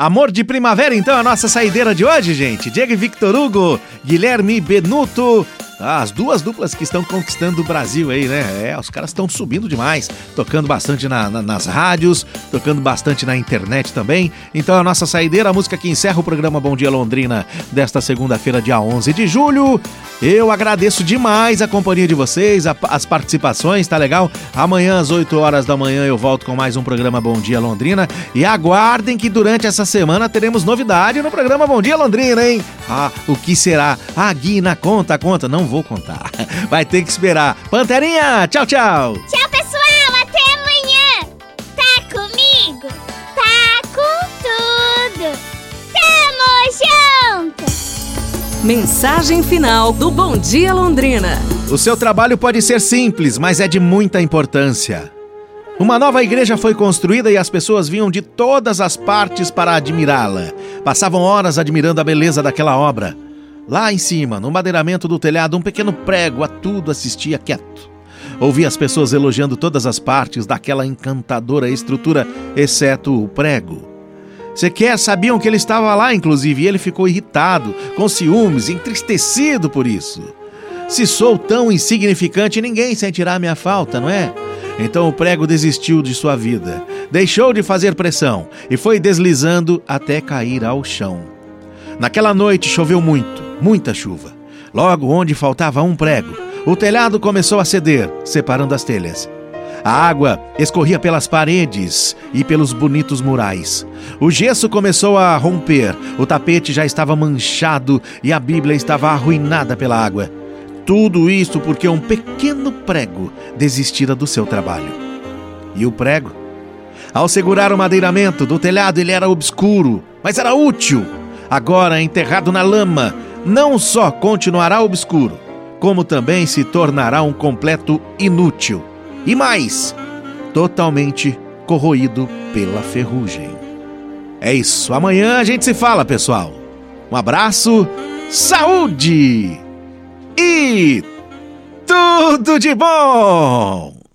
Amor de Primavera, então, a nossa saideira de hoje, gente. Diego Victor Hugo, Guilherme Benuto, as duas duplas que estão conquistando o Brasil aí, né? É, os caras estão subindo demais, tocando bastante na, na, nas rádios, tocando bastante na internet também. Então a nossa saideira, a música que encerra o programa Bom Dia Londrina desta segunda-feira, dia 11 de julho. Eu agradeço demais a companhia de vocês, a, as participações, tá legal? Amanhã às 8 horas da manhã eu volto com mais um programa Bom Dia Londrina e aguardem que durante essa semana teremos novidade no programa Bom Dia Londrina, hein? Ah, o que será? Ah, Guina, conta, conta. Não vou contar. Vai ter que esperar. Panterinha, tchau, tchau. Tchau, Mensagem final do Bom Dia Londrina. O seu trabalho pode ser simples, mas é de muita importância. Uma nova igreja foi construída e as pessoas vinham de todas as partes para admirá-la. Passavam horas admirando a beleza daquela obra. Lá em cima, no madeiramento do telhado, um pequeno prego a tudo assistia quieto. Ouvia as pessoas elogiando todas as partes daquela encantadora estrutura, exceto o prego. Sequer sabiam que ele estava lá, inclusive, e ele ficou irritado, com ciúmes, entristecido por isso. Se sou tão insignificante, ninguém sentirá minha falta, não é? Então o prego desistiu de sua vida, deixou de fazer pressão e foi deslizando até cair ao chão. Naquela noite choveu muito, muita chuva. Logo onde faltava um prego, o telhado começou a ceder, separando as telhas. A água escorria pelas paredes e pelos bonitos murais. O gesso começou a romper, o tapete já estava manchado e a Bíblia estava arruinada pela água. Tudo isso porque um pequeno prego desistira do seu trabalho. E o prego? Ao segurar o madeiramento do telhado, ele era obscuro, mas era útil. Agora, enterrado na lama, não só continuará obscuro, como também se tornará um completo inútil. E mais, totalmente corroído pela ferrugem. É isso, amanhã a gente se fala, pessoal. Um abraço, saúde! e tudo de bom!